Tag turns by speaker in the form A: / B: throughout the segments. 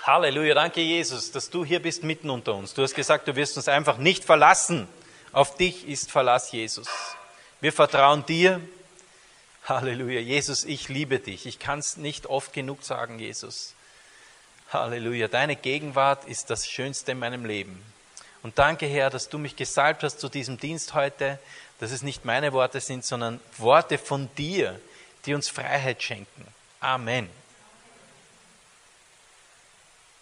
A: Halleluja, danke Jesus, dass du hier bist mitten unter uns. Du hast gesagt, du wirst uns einfach nicht verlassen. Auf dich ist Verlass, Jesus. Wir vertrauen dir. Halleluja, Jesus, ich liebe dich. Ich kann es nicht oft genug sagen, Jesus. Halleluja, deine Gegenwart ist das Schönste in meinem Leben. Und danke, Herr, dass du mich gesalbt hast zu diesem Dienst heute, dass es nicht meine Worte sind, sondern Worte von dir, die uns Freiheit schenken. Amen.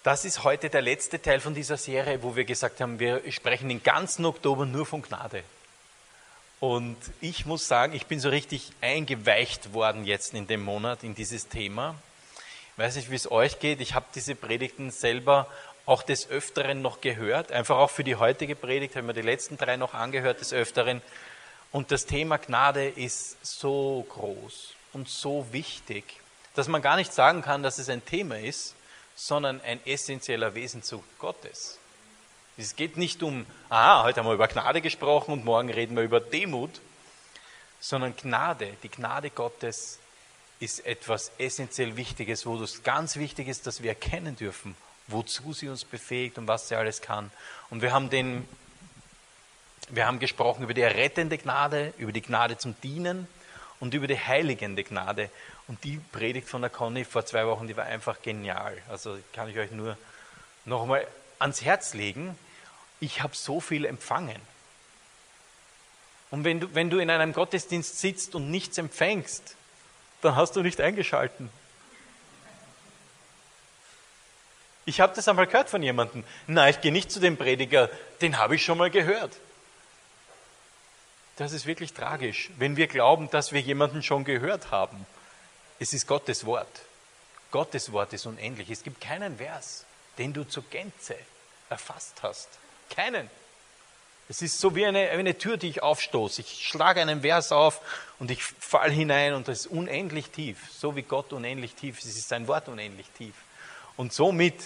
A: Das ist heute der letzte Teil von dieser Serie, wo wir gesagt haben, wir sprechen den ganzen Oktober nur von Gnade. Und ich muss sagen, ich bin so richtig eingeweicht worden jetzt in dem Monat in dieses Thema. Ich weiß nicht, wie es euch geht. Ich habe diese Predigten selber auch des Öfteren noch gehört. Einfach auch für die heutige Predigt haben wir die letzten drei noch angehört des Öfteren. Und das Thema Gnade ist so groß und so wichtig, dass man gar nicht sagen kann, dass es ein Thema ist, sondern ein essentieller Wesenzug Gottes. Es geht nicht um, ah, heute haben wir über Gnade gesprochen und morgen reden wir über Demut, sondern Gnade, die Gnade Gottes ist etwas essentiell Wichtiges, wo es ganz wichtig ist, dass wir erkennen dürfen, wozu sie uns befähigt und was sie alles kann. Und wir haben den, wir haben gesprochen über die errettende Gnade, über die Gnade zum Dienen und über die heiligende Gnade. Und die Predigt von der Conny vor zwei Wochen, die war einfach genial. Also kann ich euch nur nochmal ans Herz legen. Ich habe so viel empfangen. Und wenn du, wenn du in einem Gottesdienst sitzt und nichts empfängst, dann hast du nicht eingeschalten. Ich habe das einmal gehört von jemandem. Nein, ich gehe nicht zu dem Prediger, den habe ich schon mal gehört. Das ist wirklich tragisch, wenn wir glauben, dass wir jemanden schon gehört haben. Es ist Gottes Wort. Gottes Wort ist unendlich. Es gibt keinen Vers, den du zur Gänze erfasst hast. Keinen. Es ist so wie eine, eine Tür, die ich aufstoße. Ich schlage einen Vers auf und ich fall hinein und das ist unendlich tief. So wie Gott unendlich tief ist, ist sein Wort unendlich tief. Und somit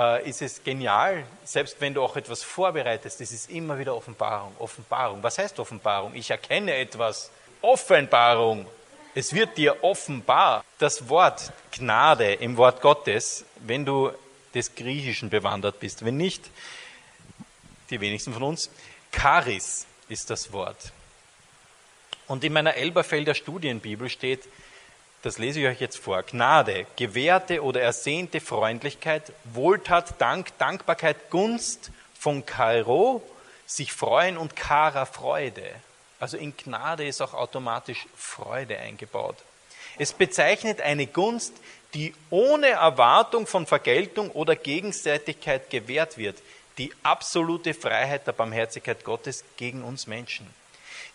A: äh, ist es genial, selbst wenn du auch etwas vorbereitest, es ist immer wieder Offenbarung. Offenbarung. Was heißt Offenbarung? Ich erkenne etwas. Offenbarung. Es wird dir offenbar. Das Wort Gnade im Wort Gottes, wenn du des Griechischen bewandert bist, wenn nicht, die wenigsten von uns, Charis ist das Wort. Und in meiner Elberfelder Studienbibel steht, das lese ich euch jetzt vor, Gnade, gewährte oder ersehnte Freundlichkeit, Wohltat, Dank, Dankbarkeit, Gunst von Kairo, sich freuen und Kara Freude. Also in Gnade ist auch automatisch Freude eingebaut. Es bezeichnet eine Gunst, die ohne Erwartung von Vergeltung oder Gegenseitigkeit gewährt wird, die absolute Freiheit der Barmherzigkeit Gottes gegen uns Menschen,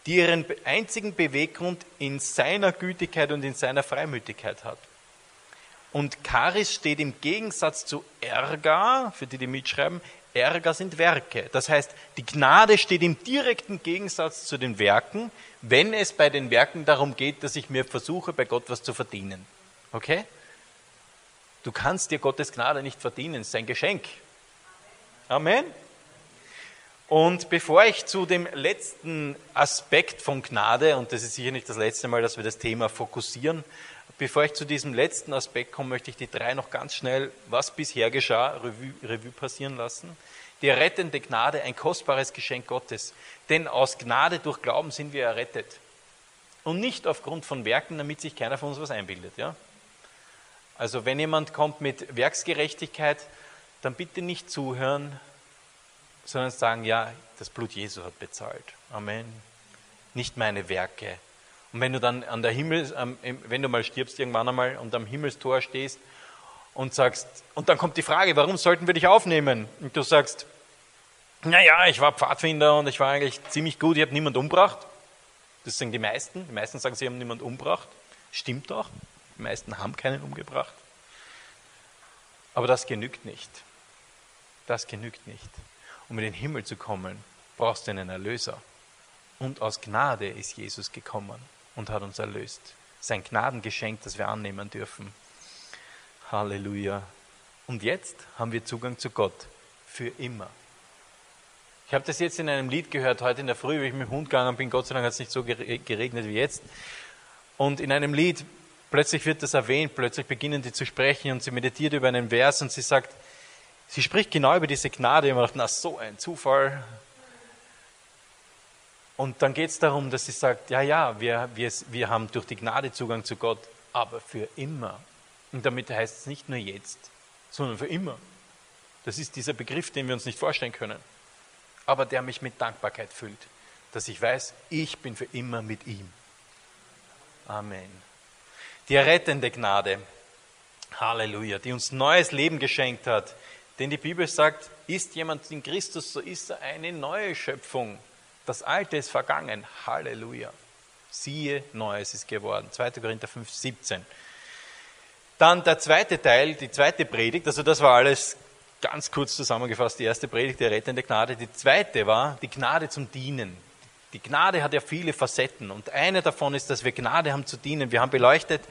A: die ihren einzigen Beweggrund in seiner Gütigkeit und in seiner Freimütigkeit hat. Und Charis steht im Gegensatz zu Ärger, für die, die mitschreiben, Ärger sind Werke. Das heißt, die Gnade steht im direkten Gegensatz zu den Werken, wenn es bei den Werken darum geht, dass ich mir versuche, bei Gott was zu verdienen. Okay? Du kannst dir Gottes Gnade nicht verdienen, es ist ein Geschenk. Amen. Und bevor ich zu dem letzten Aspekt von Gnade, und das ist sicher nicht das letzte Mal, dass wir das Thema fokussieren, bevor ich zu diesem letzten Aspekt komme, möchte ich die drei noch ganz schnell, was bisher geschah, Revue, Revue passieren lassen. Die errettende Gnade, ein kostbares Geschenk Gottes. Denn aus Gnade durch Glauben sind wir errettet. Und nicht aufgrund von Werken, damit sich keiner von uns was einbildet. Ja? Also wenn jemand kommt mit Werksgerechtigkeit, dann bitte nicht zuhören, sondern sagen, ja, das Blut Jesu hat bezahlt. Amen. Nicht meine Werke. Und wenn du dann an der Himmel, wenn du mal stirbst irgendwann einmal und am Himmelstor stehst und sagst, und dann kommt die Frage, warum sollten wir dich aufnehmen? Und du sagst, naja, ich war Pfadfinder und ich war eigentlich ziemlich gut, ich habe niemand umgebracht. Das sagen die meisten. Die meisten sagen, sie haben niemand umgebracht. Stimmt auch. Die meisten haben keinen umgebracht. Aber das genügt nicht. Das genügt nicht. Um in den Himmel zu kommen, brauchst du einen Erlöser. Und aus Gnade ist Jesus gekommen und hat uns erlöst. Sein Gnadengeschenk, das wir annehmen dürfen. Halleluja. Und jetzt haben wir Zugang zu Gott für immer. Ich habe das jetzt in einem Lied gehört, heute in der Früh, wie ich mit dem Hund gegangen bin. Gott sei Dank hat es nicht so geregnet wie jetzt. Und in einem Lied plötzlich wird das erwähnt, plötzlich beginnen die zu sprechen und sie meditiert über einen Vers und sie sagt, sie spricht genau über diese Gnade und man dachte, na so ein Zufall. Und dann geht es darum, dass sie sagt, ja, ja, wir, wir, wir haben durch die Gnade Zugang zu Gott, aber für immer. Und damit heißt es nicht nur jetzt, sondern für immer. Das ist dieser Begriff, den wir uns nicht vorstellen können, aber der mich mit Dankbarkeit füllt, dass ich weiß, ich bin für immer mit ihm. Amen. Die errettende Gnade, Halleluja, die uns neues Leben geschenkt hat. Denn die Bibel sagt, ist jemand in Christus, so ist er eine neue Schöpfung. Das Alte ist vergangen. Halleluja. Siehe, Neues ist geworden. 2. Korinther 5, 17. Dann der zweite Teil, die zweite Predigt, also das war alles ganz kurz zusammengefasst, die erste Predigt, die rettende Gnade. Die zweite war die Gnade zum Dienen. Die Gnade hat ja viele Facetten und eine davon ist, dass wir Gnade haben zu dienen. Wir haben beleuchtet,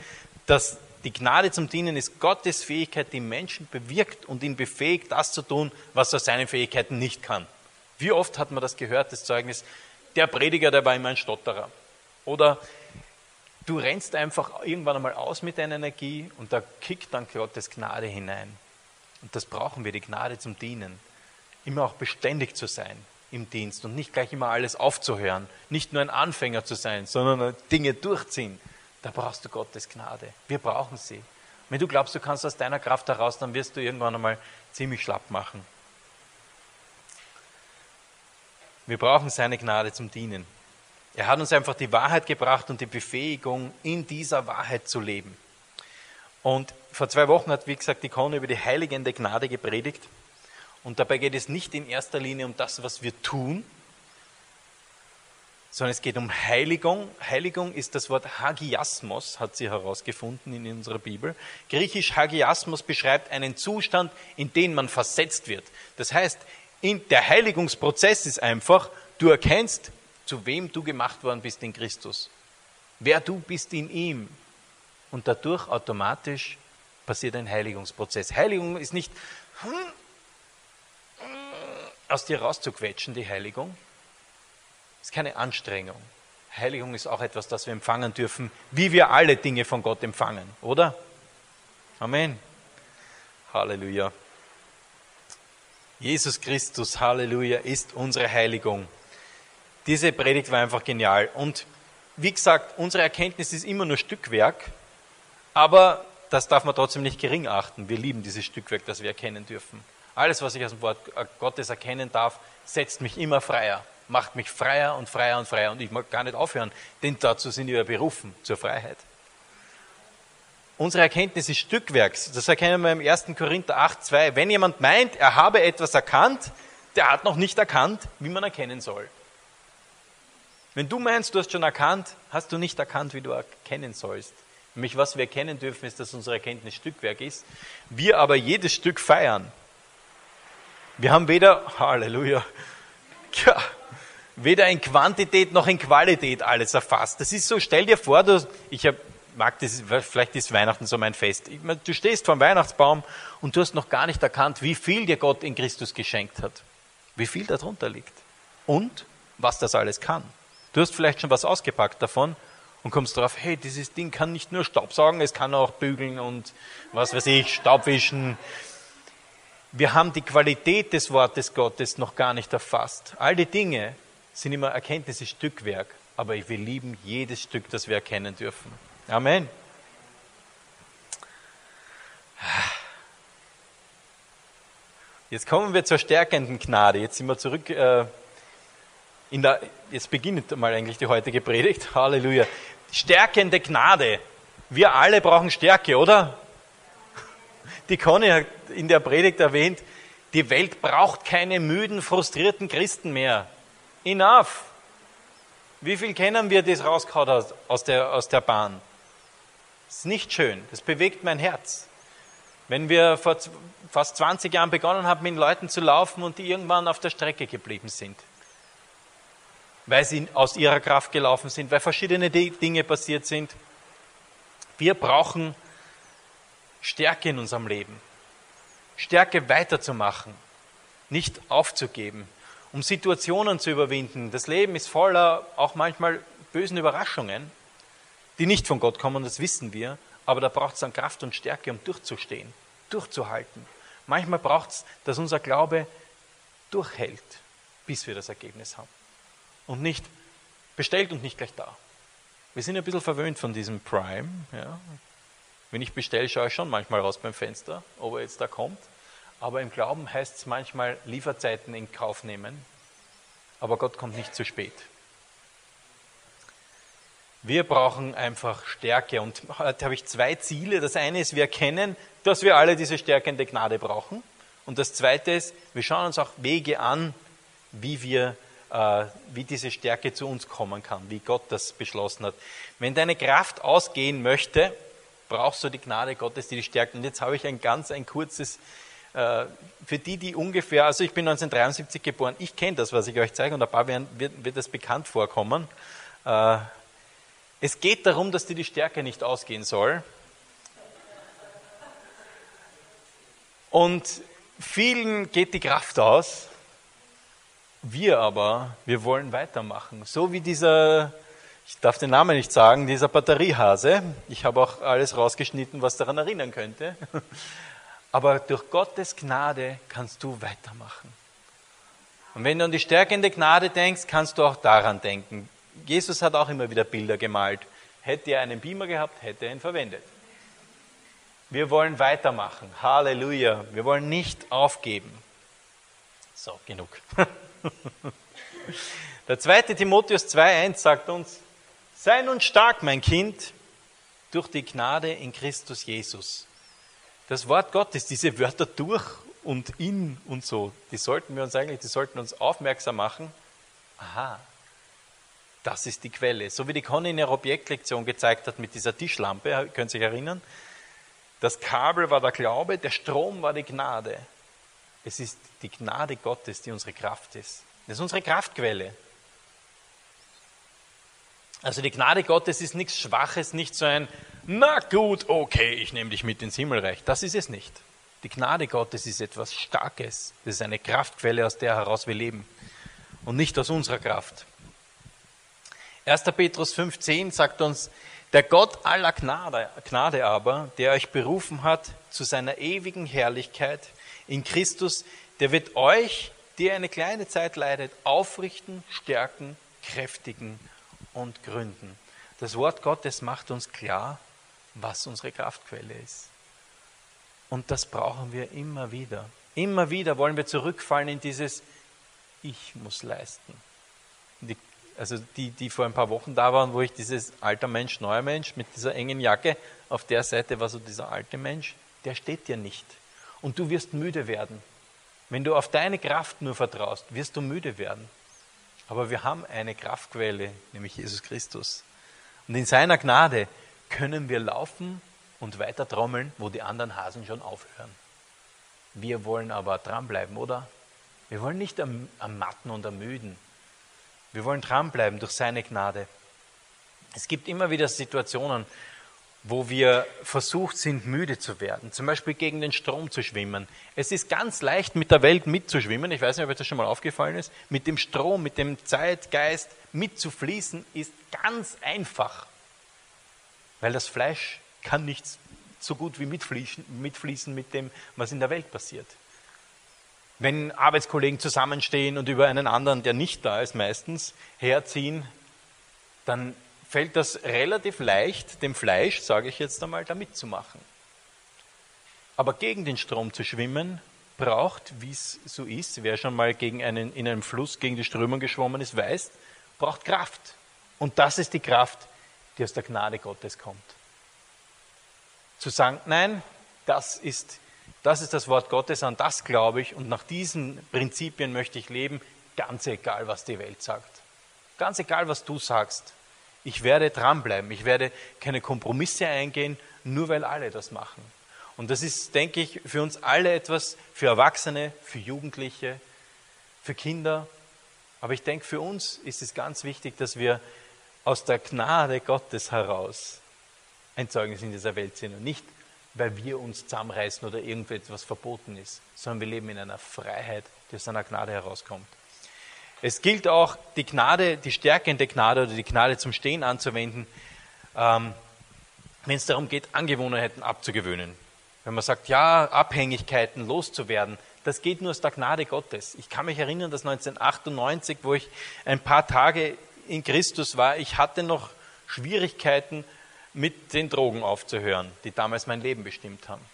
A: dass die Gnade zum Dienen ist Gottes Fähigkeit, die Menschen bewirkt und ihn befähigt, das zu tun, was er seinen Fähigkeiten nicht kann. Wie oft hat man das gehört, das Zeugnis, der Prediger, der war immer ein Stotterer. Oder du rennst einfach irgendwann einmal aus mit deiner Energie und da kickt dann Gottes Gnade hinein. Und das brauchen wir, die Gnade zum Dienen. Immer auch beständig zu sein im Dienst und nicht gleich immer alles aufzuhören. Nicht nur ein Anfänger zu sein, sondern Dinge durchziehen. Da brauchst du Gottes Gnade. Wir brauchen sie. Wenn du glaubst, du kannst aus deiner Kraft heraus, dann wirst du irgendwann einmal ziemlich schlapp machen. Wir brauchen seine Gnade zum Dienen. Er hat uns einfach die Wahrheit gebracht und die Befähigung, in dieser Wahrheit zu leben. Und vor zwei Wochen hat, wie gesagt, die Conny über die heiligende Gnade gepredigt. Und dabei geht es nicht in erster Linie um das, was wir tun, sondern es geht um Heiligung. Heiligung ist das Wort Hagiasmos, hat sie herausgefunden in unserer Bibel. Griechisch Hagiasmos beschreibt einen Zustand, in den man versetzt wird. Das heißt, der Heiligungsprozess ist einfach, du erkennst, zu wem du gemacht worden bist in Christus. Wer du bist in ihm. Und dadurch automatisch passiert ein Heiligungsprozess. Heiligung ist nicht hm, aus dir rauszuquetschen, die Heiligung. Ist keine Anstrengung. Heiligung ist auch etwas, das wir empfangen dürfen, wie wir alle Dinge von Gott empfangen, oder? Amen. Halleluja. Jesus Christus, Halleluja, ist unsere Heiligung. Diese Predigt war einfach genial. Und wie gesagt, unsere Erkenntnis ist immer nur Stückwerk, aber das darf man trotzdem nicht gering achten. Wir lieben dieses Stückwerk, das wir erkennen dürfen. Alles, was ich aus dem Wort Gottes erkennen darf, setzt mich immer freier, macht mich freier und freier und freier. Und ich mag gar nicht aufhören, denn dazu sind wir berufen, zur Freiheit. Unsere Erkenntnis ist Stückwerks. Das erkennen wir im 1. Korinther 8,2. Wenn jemand meint, er habe etwas erkannt, der hat noch nicht erkannt, wie man erkennen soll. Wenn du meinst, du hast schon erkannt, hast du nicht erkannt, wie du erkennen sollst. Nämlich was wir erkennen dürfen, ist, dass unsere Erkenntnis Stückwerk ist. Wir aber jedes Stück feiern. Wir haben weder, Halleluja, ja, weder in Quantität noch in Qualität alles erfasst. Das ist so, stell dir vor, du, ich hab, mag das, vielleicht ist Weihnachten so mein Fest. Du stehst vor dem Weihnachtsbaum und du hast noch gar nicht erkannt, wie viel dir Gott in Christus geschenkt hat. Wie viel darunter liegt. Und was das alles kann. Du hast vielleicht schon was ausgepackt davon und kommst darauf, hey, dieses Ding kann nicht nur Staubsaugen, es kann auch bügeln und was weiß ich, Staubwischen. Wir haben die Qualität des Wortes Gottes noch gar nicht erfasst. All die Dinge sind immer Erkenntnisse Stückwerk, aber wir lieben jedes Stück, das wir erkennen dürfen. Amen. Jetzt kommen wir zur stärkenden Gnade. Jetzt sind wir zurück. Äh, in der, jetzt beginnt mal eigentlich die heutige Predigt. Halleluja. Stärkende Gnade. Wir alle brauchen Stärke, oder? Die Conny hat in der Predigt erwähnt, die Welt braucht keine müden, frustrierten Christen mehr. Enough. Wie viel kennen wir, das rausgehauen aus der, aus der Bahn? Das ist nicht schön. Das bewegt mein Herz. Wenn wir vor fast 20 Jahren begonnen haben, mit Leuten zu laufen und die irgendwann auf der Strecke geblieben sind, weil sie aus ihrer Kraft gelaufen sind, weil verschiedene Dinge passiert sind. Wir brauchen Stärke in unserem Leben. Stärke weiterzumachen, nicht aufzugeben, um Situationen zu überwinden. Das Leben ist voller auch manchmal bösen Überraschungen. die nicht von Gott kommen, das wissen wir, aber da braucht es dann Kraft und Stärke, um durchzustehen, durchzuhalten. Manchmal braucht es, dass unser Glaube durchhält, bis wir das Ergebnis haben. Und nicht bestellt und nicht gleich da. Wir sind ein bisschen verwöhnt von diesem Prime. Ja. Wenn ich bestelle, schaue ich schon manchmal raus beim Fenster, ob er jetzt da kommt. Aber im Glauben heißt es manchmal Lieferzeiten in Kauf nehmen. Aber Gott kommt nicht zu spät. Wir brauchen einfach Stärke. Und heute habe ich zwei Ziele. Das eine ist, wir erkennen, dass wir alle diese stärkende Gnade brauchen. Und das zweite ist, wir schauen uns auch Wege an, wie wir, äh, wie diese Stärke zu uns kommen kann, wie Gott das beschlossen hat. Wenn deine Kraft ausgehen möchte, brauchst du die Gnade Gottes, die dich stärkt. Und jetzt habe ich ein ganz, ein kurzes, für die, die ungefähr, also ich bin 1973 geboren, ich kenne das, was ich euch zeige, und ein paar werden, wird, wird das bekannt vorkommen. Äh, es geht darum, dass dir die Stärke nicht ausgehen soll. Und vielen geht die Kraft aus. Wir aber, wir wollen weitermachen. So wie dieser, ich darf den Namen nicht sagen, dieser Batteriehase. Ich habe auch alles rausgeschnitten, was daran erinnern könnte. Aber durch Gottes Gnade kannst du weitermachen. Und wenn du an die stärkende Gnade denkst, kannst du auch daran denken. Jesus hat auch immer wieder Bilder gemalt. Hätte er einen Beamer gehabt, hätte er ihn verwendet. Wir wollen weitermachen. Halleluja. Wir wollen nicht aufgeben. So, genug. Der zweite Timotheus 2.1 sagt uns, sei nun stark, mein Kind, durch die Gnade in Christus Jesus. Das Wort Gottes, diese Wörter durch und in und so, die sollten wir uns eigentlich, die sollten uns aufmerksam machen. Aha, das ist die Quelle. So wie die Conny in ihrer Objektlektion gezeigt hat mit dieser Tischlampe, können Sie sich erinnern? Das Kabel war der Glaube, der Strom war die Gnade. Es ist die Gnade Gottes, die unsere Kraft ist. Das ist unsere Kraftquelle. Also die Gnade Gottes ist nichts Schwaches, nicht so ein, na gut, okay, ich nehme dich mit ins Himmelreich. Das ist es nicht. Die Gnade Gottes ist etwas Starkes. Das ist eine Kraftquelle, aus der heraus wir leben. Und nicht aus unserer Kraft. 1. Petrus 5,10 sagt uns, der Gott aller Gnade, Gnade aber, der euch berufen hat zu seiner ewigen Herrlichkeit in Christus, der wird euch, die eine kleine Zeit leidet, aufrichten, stärken, kräftigen und gründen. Das Wort Gottes macht uns klar, was unsere Kraftquelle ist. Und das brauchen wir immer wieder. Immer wieder wollen wir zurückfallen in dieses Ich muss leisten. Die also die, die vor ein paar Wochen da waren, wo ich dieses alter Mensch, neuer Mensch mit dieser engen Jacke, auf der Seite war so dieser alte Mensch, der steht dir nicht. Und du wirst müde werden. Wenn du auf deine Kraft nur vertraust, wirst du müde werden. Aber wir haben eine Kraftquelle, nämlich Jesus Christus. Und in seiner Gnade können wir laufen und weiter trommeln, wo die anderen Hasen schon aufhören. Wir wollen aber dranbleiben, oder? Wir wollen nicht am, Matten und ermüden. Wir wollen dranbleiben durch seine Gnade. Es gibt immer wieder Situationen, wo wir versucht sind, müde zu werden, zum Beispiel gegen den Strom zu schwimmen. Es ist ganz leicht, mit der Welt mitzuschwimmen. Ich weiß nicht, ob euch das schon mal aufgefallen ist. Mit dem Strom, mit dem Zeitgeist mitzufließen, ist ganz einfach. Weil das Fleisch kann nicht so gut wie mitfließen, mitfließen mit dem, was in der Welt passiert. Wenn Arbeitskollegen zusammenstehen und über einen anderen, der nicht da ist, meistens herziehen, dann fällt das relativ leicht, dem Fleisch, sage ich jetzt einmal, da mitzumachen. Aber gegen den Strom zu schwimmen, braucht, wie es so ist, wer schon mal gegen einen, in einem Fluss gegen die Strömung geschwommen ist, weiß, braucht Kraft. Und das ist die Kraft, die aus der Gnade Gottes kommt. Zu sagen, nein, das ist das ist das Wort Gottes, an das glaube ich und nach diesen Prinzipien möchte ich leben, ganz egal, was die Welt sagt. Ganz egal, was du sagst. Ich werde dranbleiben. Ich werde keine Kompromisse eingehen, nur weil alle das machen. Und das ist, denke ich, für uns alle etwas, für Erwachsene, für Jugendliche, für Kinder. Aber ich denke, für uns ist es ganz wichtig, dass wir aus der Gnade Gottes heraus ein Zeugnis in dieser Welt sind und nicht weil wir uns zusammenreißen oder irgendetwas verboten ist, sondern wir leben in einer Freiheit, die aus einer Gnade herauskommt. Es gilt auch, die Gnade, die stärkende Gnade oder die Gnade zum Stehen anzuwenden, ähm, wenn es darum geht, Angewohnheiten abzugewöhnen. Wenn man sagt, ja, Abhängigkeiten loszuwerden, das geht nur aus der Gnade Gottes. Ich kann mich erinnern, dass 1998, wo ich ein paar Tage in Christus war, ich hatte noch Schwierigkeiten mit den Drogen aufzuhören, die damals mein Leben bestimmt haben.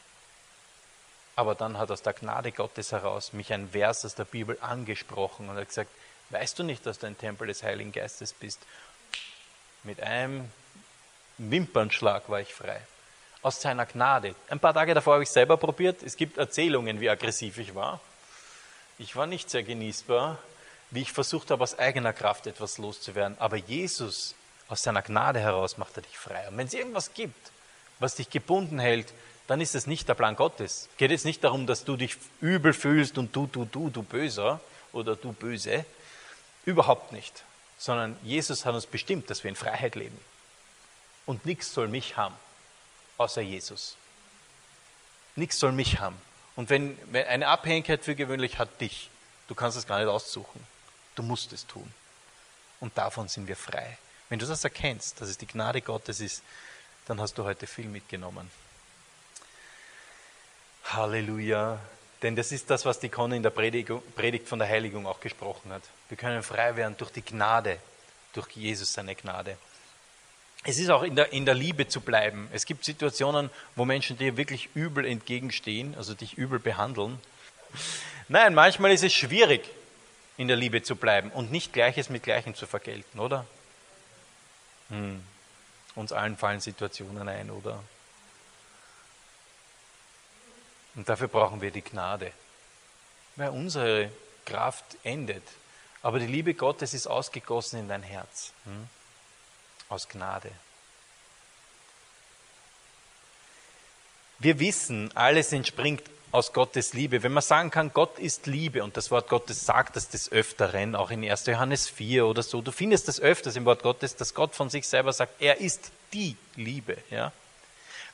A: Aber dann hat aus der Gnade Gottes heraus mich ein Vers aus der Bibel angesprochen und hat gesagt, weißt du nicht, dass du ein Tempel des Heiligen Geistes bist? Mit einem Wimpernschlag war ich frei. Aus seiner Gnade. Ein paar Tage davor habe ich selber probiert. Es gibt Erzählungen, wie aggressiv ich war. Ich war nicht sehr genießbar, wie ich versucht habe, aus eigener Kraft etwas loszuwerden. Aber Jesus, aus seiner Gnade heraus, macht er dich frei. Und wenn es irgendwas gibt, was dich gebunden hält, dann ist es nicht der Plan Gottes. Geht es nicht darum, dass du dich übel fühlst und du, du, du, du Böser oder du Böse. Überhaupt nicht. Sondern Jesus hat uns bestimmt, dass wir in Freiheit leben. Und nichts soll mich haben, außer Jesus. Nichts soll mich haben. Und wenn, wenn eine Abhängigkeit für gewöhnlich hat dich, du kannst es gar nicht aussuchen. Du musst es tun. Und davon sind wir frei. Wenn du das erkennst, dass es die Gnade Gottes ist, dann hast du heute viel mitgenommen. Halleluja. Denn das ist das, was die Conny in der Predigt von der Heiligung auch gesprochen hat. Wir können frei werden durch die Gnade, durch Jesus seine Gnade. Es ist auch in der, in der Liebe zu bleiben. Es gibt Situationen, wo Menschen dir wirklich übel entgegenstehen, also dich übel behandeln. Nein, manchmal ist es schwierig, in der Liebe zu bleiben und nicht Gleiches mit Gleichem zu vergelten, oder? Hm. Uns allen fallen Situationen ein, oder? Und dafür brauchen wir die Gnade. Weil unsere Kraft endet. Aber die Liebe Gottes ist ausgegossen in dein Herz. Hm? Aus Gnade. Wir wissen, alles entspringt aus Gottes Liebe. Wenn man sagen kann, Gott ist Liebe, und das Wort Gottes sagt das des Öfteren, auch in 1. Johannes 4 oder so, du findest das öfters im Wort Gottes, dass Gott von sich selber sagt, er ist die Liebe. Ja?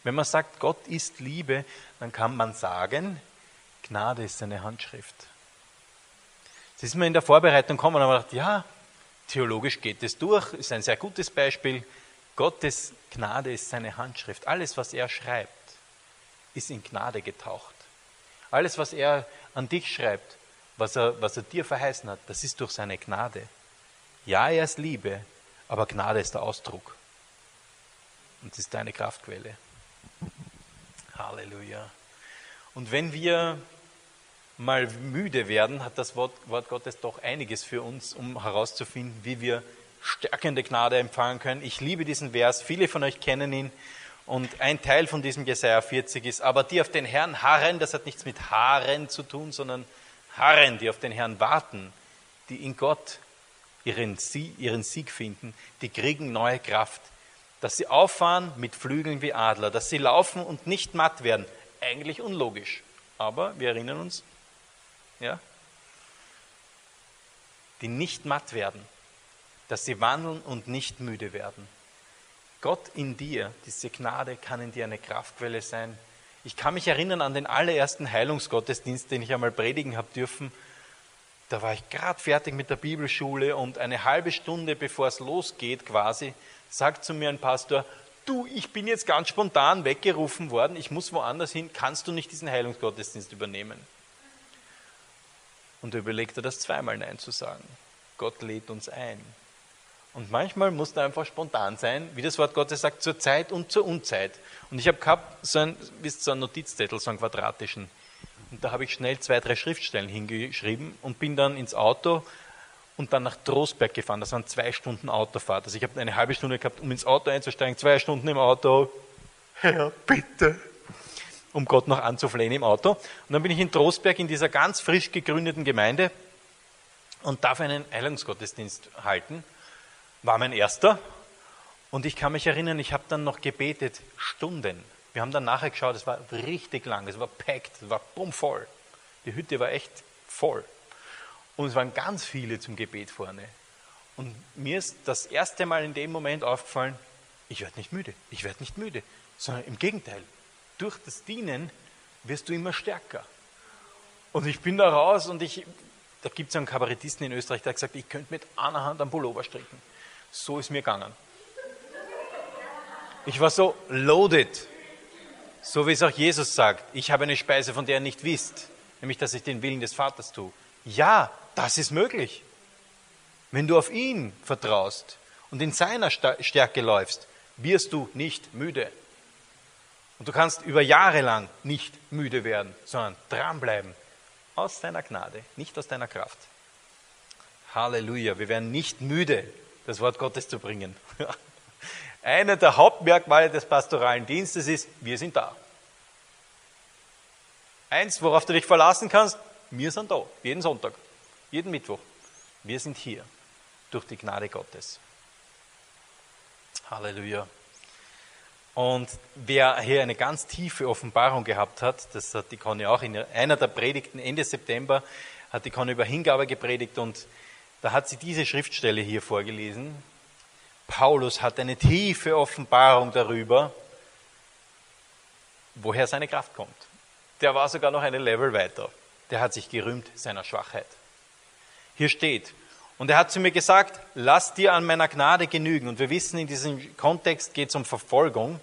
A: Wenn man sagt, Gott ist Liebe, dann kann man sagen, Gnade ist seine Handschrift. Das ist mir in der Vorbereitung gekommen und habe gedacht, ja, theologisch geht es durch, ist ein sehr gutes Beispiel. Gottes Gnade ist seine Handschrift. Alles, was er schreibt, ist in Gnade getaucht. Alles, was er an dich schreibt, was er, was er dir verheißen hat, das ist durch seine Gnade. Ja, er ist Liebe, aber Gnade ist der Ausdruck. Und es ist deine Kraftquelle. Halleluja. Und wenn wir mal müde werden, hat das Wort, Wort Gottes doch einiges für uns, um herauszufinden, wie wir stärkende Gnade empfangen können. Ich liebe diesen Vers, viele von euch kennen ihn. Und ein Teil von diesem Jesaja 40 ist, aber die auf den Herrn harren, das hat nichts mit Haaren zu tun, sondern harren, die auf den Herrn warten, die in Gott ihren Sieg, ihren Sieg finden, die kriegen neue Kraft dass sie auffahren mit Flügeln wie Adler, dass sie laufen und nicht matt werden. Eigentlich unlogisch, aber wir erinnern uns, ja, die nicht matt werden, dass sie wandeln und nicht müde werden. Gott in dir, diese Gnade kann in dir eine Kraftquelle sein. Ich kann mich erinnern an den allerersten Heilungsgottesdienst, den ich einmal predigen habe dürfen. Da war ich gerade fertig mit der Bibelschule und eine halbe Stunde bevor es losgeht quasi, sagt zu mir ein Pastor, du, ich bin jetzt ganz spontan weggerufen worden, ich muss woanders hin, kannst du nicht diesen Heilungsgottesdienst übernehmen? Und da überlegt er das zweimal Nein zu sagen. Gott lädt uns ein. Und manchmal muss da einfach spontan sein, wie das Wort Gottes sagt, zur Zeit und zur Unzeit. Und ich habe gehabt, so ein, wisst, so einen Notizzettel, so einen quadratischen. Und da habe ich schnell zwei, drei Schriftstellen hingeschrieben und bin dann ins Auto und dann nach Trostberg gefahren. Das waren zwei Stunden Autofahrt. Also ich habe eine halbe Stunde gehabt, um ins Auto einzusteigen, zwei Stunden im Auto. Herr, bitte. Um Gott noch anzuflehen im Auto. Und dann bin ich in Trostberg in dieser ganz frisch gegründeten Gemeinde und darf einen Heilungsgottesdienst halten. War mein erster. Und ich kann mich erinnern, ich habe dann noch gebetet, Stunden. Wir haben dann nachher geschaut, es war richtig lang, es war packed, es war bummvoll. Die Hütte war echt voll. Und es waren ganz viele zum Gebet vorne. Und mir ist das erste Mal in dem Moment aufgefallen, ich werde nicht müde, ich werde nicht müde, sondern im Gegenteil, durch das Dienen wirst du immer stärker. Und ich bin da raus und ich, da gibt es einen Kabarettisten in Österreich, der hat gesagt, ich könnte mit einer Hand am Pullover stricken. So ist mir gegangen. Ich war so loaded. So wie es auch Jesus sagt. Ich habe eine Speise, von der ihr nicht wisst. Nämlich, dass ich den Willen des Vaters tue. Ja, das ist möglich. Wenn du auf ihn vertraust und in seiner Stärke läufst, wirst du nicht müde. Und du kannst über Jahre lang nicht müde werden, sondern dranbleiben. Aus deiner Gnade, nicht aus deiner Kraft. Halleluja, wir werden nicht müde, das Wort Gottes zu bringen. Einer der Hauptmerkmale des pastoralen Dienstes ist, wir sind da. Eins, worauf du dich verlassen kannst, wir sind da, jeden Sonntag, jeden Mittwoch. Wir sind hier durch die Gnade Gottes. Halleluja. Und wer hier eine ganz tiefe Offenbarung gehabt hat, das hat die Conny auch in einer der Predigten Ende September, hat die Conny über Hingabe gepredigt und da hat sie diese Schriftstelle hier vorgelesen. Paulus hat eine tiefe Offenbarung darüber, woher seine Kraft kommt. Der war sogar noch eine Level weiter. Der hat sich gerühmt seiner Schwachheit. Hier steht, und er hat zu mir gesagt, lass dir an meiner Gnade genügen. Und wir wissen, in diesem Kontext geht es um Verfolgung.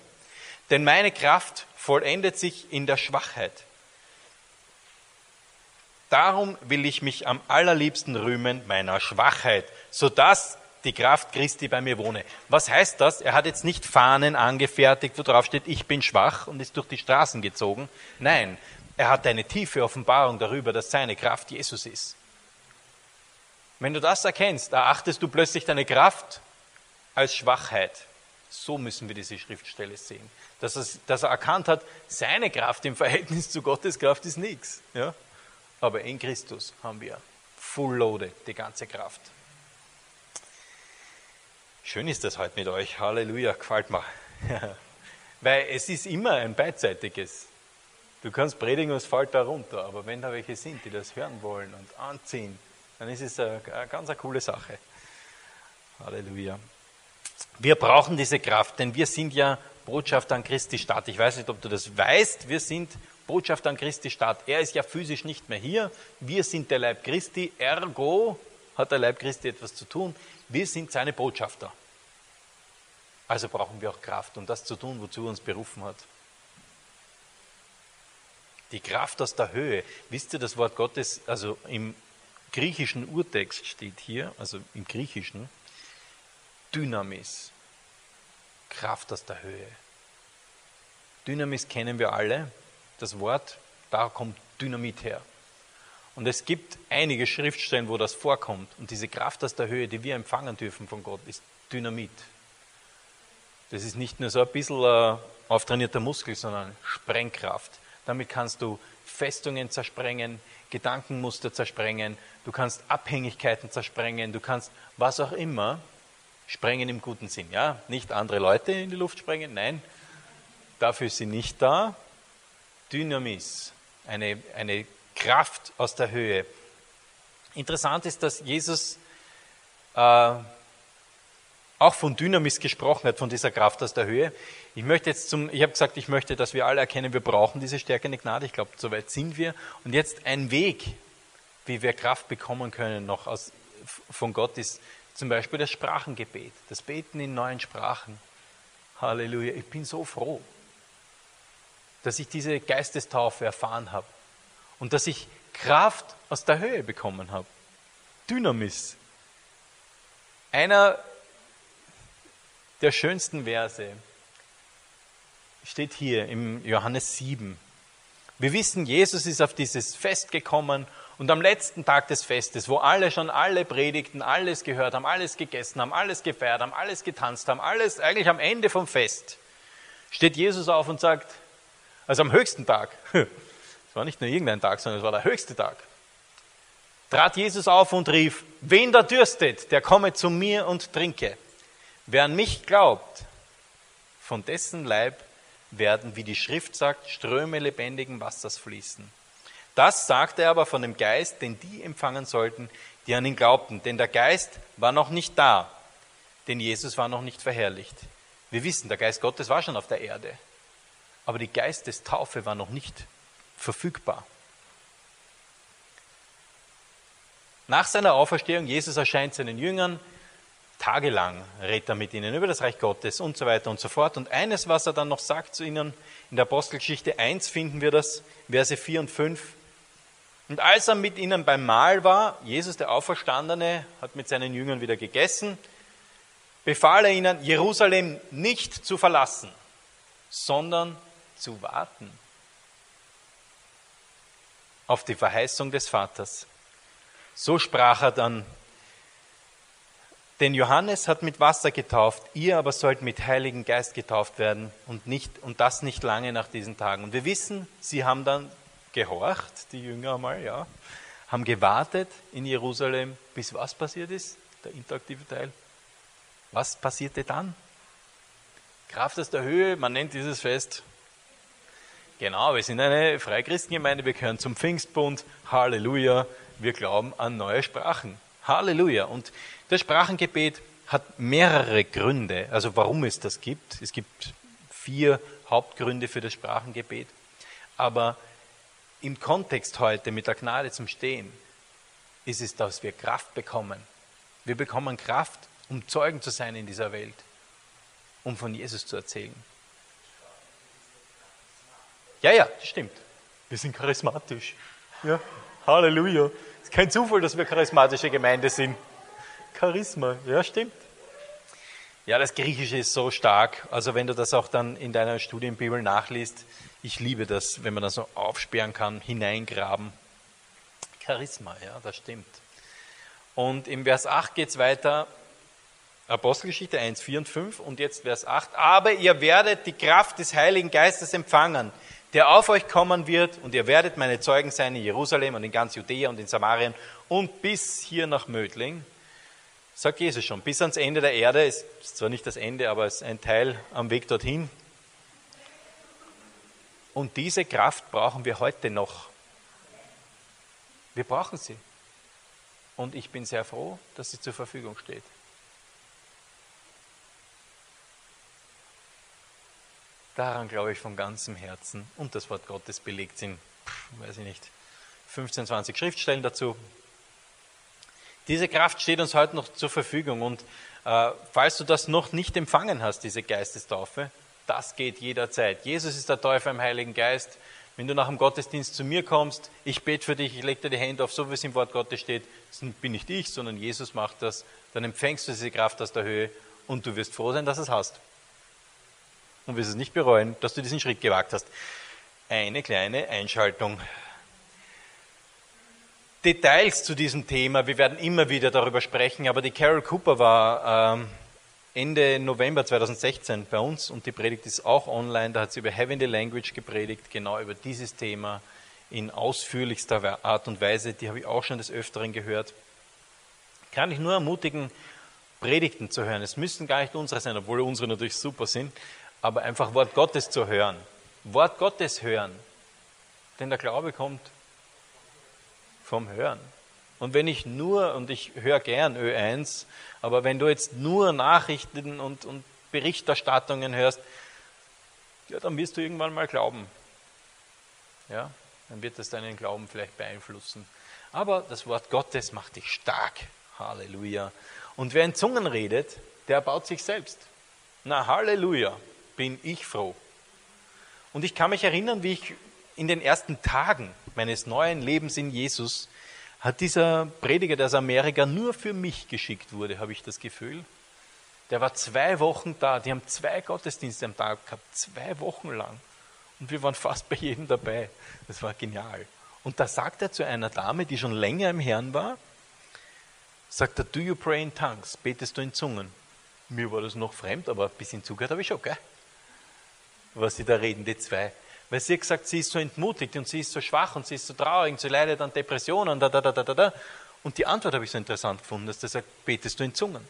A: Denn meine Kraft vollendet sich in der Schwachheit. Darum will ich mich am allerliebsten rühmen meiner Schwachheit, sodass die Kraft Christi bei mir wohne. Was heißt das? Er hat jetzt nicht Fahnen angefertigt, wo drauf steht, ich bin schwach und ist durch die Straßen gezogen. Nein, er hat eine tiefe Offenbarung darüber, dass seine Kraft Jesus ist. Wenn du das erkennst, erachtest du plötzlich deine Kraft als Schwachheit. So müssen wir diese Schriftstelle sehen. Dass er, dass er erkannt hat, seine Kraft im Verhältnis zu Gottes Kraft ist nichts. Ja? Aber in Christus haben wir full loaded die ganze Kraft. Schön ist das heute mit euch. Halleluja, gefällt mir. Weil es ist immer ein beidseitiges. Du kannst predigen und es fällt da runter, aber wenn da welche sind, die das hören wollen und anziehen, dann ist es eine, ganz eine coole Sache. Halleluja. Wir brauchen diese Kraft, denn wir sind ja Botschafter an Christi Stadt. Ich weiß nicht, ob du das weißt. Wir sind Botschafter an Christi Stadt. Er ist ja physisch nicht mehr hier. Wir sind der Leib Christi. Ergo hat der Leib Christi etwas zu tun. Wir sind seine Botschafter. Also brauchen wir auch Kraft, um das zu tun, wozu er uns berufen hat. Die Kraft aus der Höhe. Wisst ihr, das Wort Gottes, also im griechischen Urtext steht hier, also im griechischen, Dynamis, Kraft aus der Höhe. Dynamis kennen wir alle, das Wort, da kommt Dynamit her. Und es gibt einige Schriftstellen, wo das vorkommt. Und diese Kraft aus der Höhe, die wir empfangen dürfen von Gott, ist Dynamit. Das ist nicht nur so ein bisschen ein auftrainierter Muskel, sondern Sprengkraft. Damit kannst du Festungen zersprengen, Gedankenmuster zersprengen, du kannst Abhängigkeiten zersprengen, du kannst was auch immer sprengen im guten Sinn. Ja, nicht andere Leute in die Luft sprengen, nein, dafür ist sie nicht da. Dynamis, eine, eine Kraft aus der Höhe. Interessant ist, dass Jesus äh, auch von Dynamis gesprochen hat, von dieser Kraft aus der Höhe. Ich möchte jetzt zum, ich habe gesagt, ich möchte, dass wir alle erkennen, wir brauchen diese stärkende Gnade. Ich glaube, soweit sind wir. Und jetzt ein Weg, wie wir Kraft bekommen können noch aus, von Gott ist zum Beispiel das Sprachengebet, das Beten in neuen Sprachen. Halleluja. Ich bin so froh, dass ich diese Geistestaufe erfahren habe und dass ich Kraft aus der Höhe bekommen habe. Dynamis. Einer der schönsten Verse steht hier im Johannes 7. Wir wissen, Jesus ist auf dieses Fest gekommen und am letzten Tag des Festes, wo alle schon alle predigten, alles gehört haben, alles gegessen haben, alles gefeiert haben, alles getanzt haben, alles eigentlich am Ende vom Fest, steht Jesus auf und sagt, also am höchsten Tag, es war nicht nur irgendein Tag, sondern es war der höchste Tag, trat Jesus auf und rief, wen da dürstet, der komme zu mir und trinke. Wer an mich glaubt, von dessen Leib werden, wie die Schrift sagt, Ströme lebendigen Wassers fließen. Das sagte er aber von dem Geist, den die empfangen sollten, die an ihn glaubten. Denn der Geist war noch nicht da, denn Jesus war noch nicht verherrlicht. Wir wissen, der Geist Gottes war schon auf der Erde, aber die Geistestaufe war noch nicht verfügbar. Nach seiner Auferstehung, Jesus erscheint seinen Jüngern, tagelang redet er mit ihnen über das Reich Gottes und so weiter und so fort. Und eines, was er dann noch sagt zu ihnen, in der Apostelgeschichte 1 finden wir das, Verse 4 und 5. Und als er mit ihnen beim Mahl war, Jesus der Auferstandene hat mit seinen Jüngern wieder gegessen, befahl er ihnen, Jerusalem nicht zu verlassen, sondern zu warten auf die Verheißung des Vaters. So sprach er dann, denn Johannes hat mit Wasser getauft, ihr aber sollt mit Heiligen Geist getauft werden und, nicht, und das nicht lange nach diesen Tagen. Und wir wissen, sie haben dann gehorcht, die Jünger einmal, ja, haben gewartet in Jerusalem, bis was passiert ist, der interaktive Teil. Was passierte dann? Kraft aus der Höhe, man nennt dieses Fest. Genau, wir sind eine Freikristengemeinde, wir gehören zum Pfingstbund. Halleluja, wir glauben an neue Sprachen. Halleluja. Und das Sprachengebet hat mehrere Gründe, also warum es das gibt. Es gibt vier Hauptgründe für das Sprachengebet. Aber im Kontext heute mit der Gnade zum Stehen ist es, dass wir Kraft bekommen. Wir bekommen Kraft um Zeugen zu sein in dieser Welt, um von Jesus zu erzählen. Ja, ja, das stimmt. Wir sind charismatisch. Ja, Halleluja. Es ist kein Zufall, dass wir charismatische Gemeinde sind. Charisma, ja, stimmt. Ja, das Griechische ist so stark. Also wenn du das auch dann in deiner Studienbibel nachliest, ich liebe das, wenn man das so aufsperren kann, hineingraben. Charisma, ja, das stimmt. Und im Vers 8 geht es weiter, Apostelgeschichte 1, 4 und 5 und jetzt Vers 8. Aber ihr werdet die Kraft des Heiligen Geistes empfangen, der auf euch kommen wird und ihr werdet meine Zeugen sein in Jerusalem und in ganz Judäa und in Samarien und bis hier nach Mödling. Sagt Jesus schon, bis ans Ende der Erde, ist zwar nicht das Ende, aber es ist ein Teil am Weg dorthin. Und diese Kraft brauchen wir heute noch. Wir brauchen sie. Und ich bin sehr froh, dass sie zur Verfügung steht. Daran glaube ich von ganzem Herzen. Und das Wort Gottes belegt in, weiß ich nicht, 15, 20 Schriftstellen dazu. Diese Kraft steht uns heute noch zur Verfügung. Und äh, falls du das noch nicht empfangen hast, diese Geistestaufe, das geht jederzeit. Jesus ist der Täufer im Heiligen Geist. Wenn du nach dem Gottesdienst zu mir kommst, ich bete für dich, ich lege dir die Hände auf, so wie es im Wort Gottes steht, das bin nicht ich, sondern Jesus macht das, dann empfängst du diese Kraft aus der Höhe und du wirst froh sein, dass es hast und wirst es nicht bereuen, dass du diesen Schritt gewagt hast. Eine kleine Einschaltung. Details zu diesem Thema, wir werden immer wieder darüber sprechen, aber die Carol Cooper war ähm, Ende November 2016 bei uns und die Predigt ist auch online, da hat sie über Heavenly Language gepredigt, genau über dieses Thema in ausführlichster Art und Weise, die habe ich auch schon des Öfteren gehört. Kann ich nur ermutigen, Predigten zu hören. Es müssen gar nicht unsere sein, obwohl unsere natürlich super sind, aber einfach Wort Gottes zu hören. Wort Gottes hören. Denn der Glaube kommt vom Hören. Und wenn ich nur, und ich höre gern Ö1, aber wenn du jetzt nur Nachrichten und, und Berichterstattungen hörst, ja, dann wirst du irgendwann mal glauben. Ja, dann wird das deinen Glauben vielleicht beeinflussen. Aber das Wort Gottes macht dich stark. Halleluja. Und wer in Zungen redet, der baut sich selbst. Na, Halleluja bin ich froh. Und ich kann mich erinnern, wie ich in den ersten Tagen meines neuen Lebens in Jesus hat dieser Prediger, der aus Amerika nur für mich geschickt wurde, habe ich das Gefühl. Der war zwei Wochen da. Die haben zwei Gottesdienste am Tag gehabt, zwei Wochen lang. Und wir waren fast bei jedem dabei. Das war genial. Und da sagt er zu einer Dame, die schon länger im Herrn war, sagt er, do you pray in tongues? Betest du in Zungen? Mir war das noch fremd, aber ein bisschen zugehört habe ich schon, gell? Was sie da reden, die zwei. Weil sie hat gesagt, sie ist so entmutigt und sie ist so schwach und sie ist so traurig und sie leidet an Depressionen, da, da, da, da, da. Und die Antwort habe ich so interessant gefunden, dass er sagt, betest du in Zungen?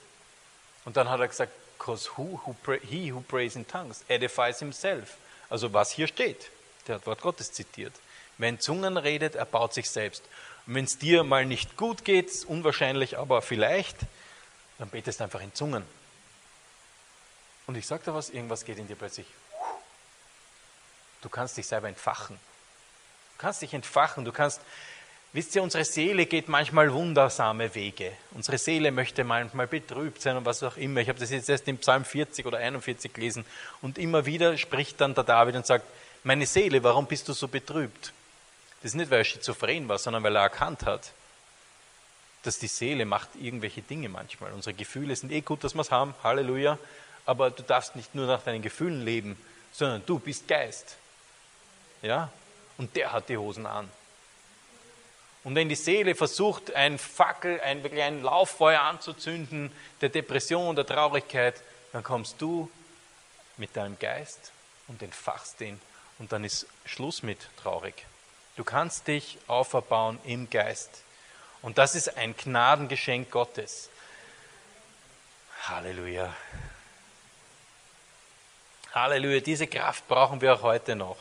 A: Und dann hat er gesagt, because who, who he who prays in tongues edifies himself. Also was hier steht, der hat Wort Gottes zitiert. Wer in Zungen redet, er baut sich selbst. Und wenn es dir mal nicht gut geht, unwahrscheinlich, aber vielleicht, dann betest einfach in Zungen. Und ich sage da was, irgendwas geht in dir plötzlich Du kannst dich selber entfachen. Du kannst dich entfachen, du kannst Wisst ihr, unsere Seele geht manchmal wundersame Wege. Unsere Seele möchte manchmal betrübt sein und was auch immer. Ich habe das jetzt erst im Psalm 40 oder 41 gelesen. Und immer wieder spricht dann der David und sagt, meine Seele, warum bist du so betrübt? Das ist nicht, weil er schizophren war, sondern weil er erkannt hat, dass die Seele macht irgendwelche Dinge manchmal. Unsere Gefühle sind eh gut, dass wir es haben, Halleluja. Aber du darfst nicht nur nach deinen Gefühlen leben, sondern du bist Geist. Ja? Und der hat die Hosen an. Und wenn die Seele versucht, ein Fackel, ein, ein Lauffeuer anzuzünden, der Depression, der Traurigkeit, dann kommst du mit deinem Geist und entfachst ihn. Und dann ist Schluss mit traurig. Du kannst dich auferbauen im Geist. Und das ist ein Gnadengeschenk Gottes. Halleluja. Halleluja. Diese Kraft brauchen wir auch heute noch.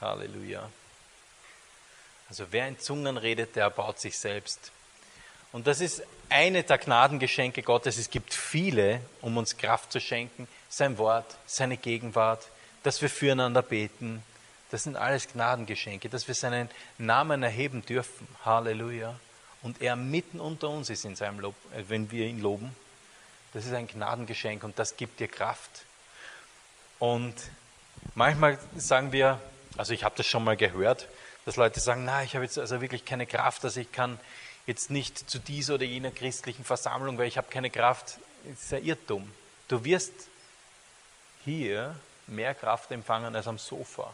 A: Halleluja. Also wer in Zungen redet, der erbaut sich selbst. Und das ist eine der Gnadengeschenke Gottes. Es gibt viele, um uns Kraft zu schenken. Sein Wort, seine Gegenwart, dass wir füreinander beten. Das sind alles Gnadengeschenke, dass wir seinen Namen erheben dürfen. Halleluja. Und er mitten unter uns ist in seinem Lob, äh, wenn wir ihn loben. Das ist ein Gnadengeschenk und das gibt dir Kraft. Und manchmal sagen wir, also ich habe das schon mal gehört, dass Leute sagen, na, ich habe jetzt also wirklich keine Kraft, dass ich kann jetzt nicht zu dieser oder jener christlichen Versammlung, weil ich habe keine Kraft. Das ist ein Irrtum. Du wirst hier mehr Kraft empfangen als am Sofa.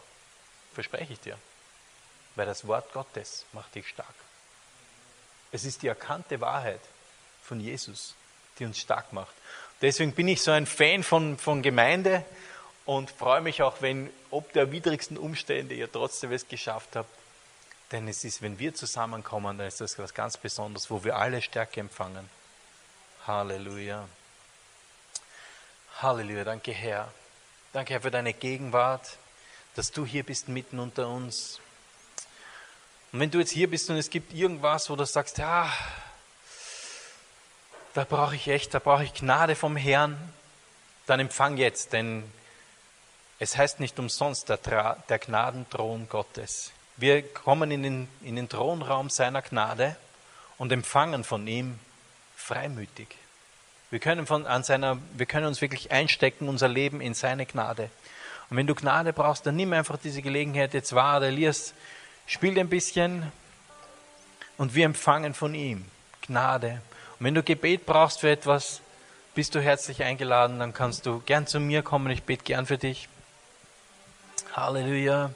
A: Verspreche ich dir. Weil das Wort Gottes macht dich stark. Es ist die erkannte Wahrheit von Jesus, die uns stark macht. Deswegen bin ich so ein Fan von, von Gemeinde und freue mich auch, wenn ob der widrigsten Umstände ihr trotzdem es geschafft habt, denn es ist, wenn wir zusammenkommen, dann ist das was ganz Besonderes, wo wir alle Stärke empfangen. Halleluja. Halleluja. Danke, Herr. Danke, Herr, für deine Gegenwart, dass du hier bist mitten unter uns. Und wenn du jetzt hier bist und es gibt irgendwas, wo du sagst, ja, da brauche ich echt, da brauche ich Gnade vom Herrn, dann empfang jetzt, denn es heißt nicht umsonst der, der Gnadenthron Gottes. Wir kommen in den, in den Thronraum seiner Gnade und empfangen von ihm freimütig. Wir können, von, an seiner, wir können uns wirklich einstecken, unser Leben in seine Gnade. Und wenn du Gnade brauchst, dann nimm einfach diese Gelegenheit jetzt wahr. Der Elias spielt ein bisschen und wir empfangen von ihm Gnade. Und wenn du Gebet brauchst für etwas, bist du herzlich eingeladen, dann kannst du gern zu mir kommen. Ich bete gern für dich. Halleluja.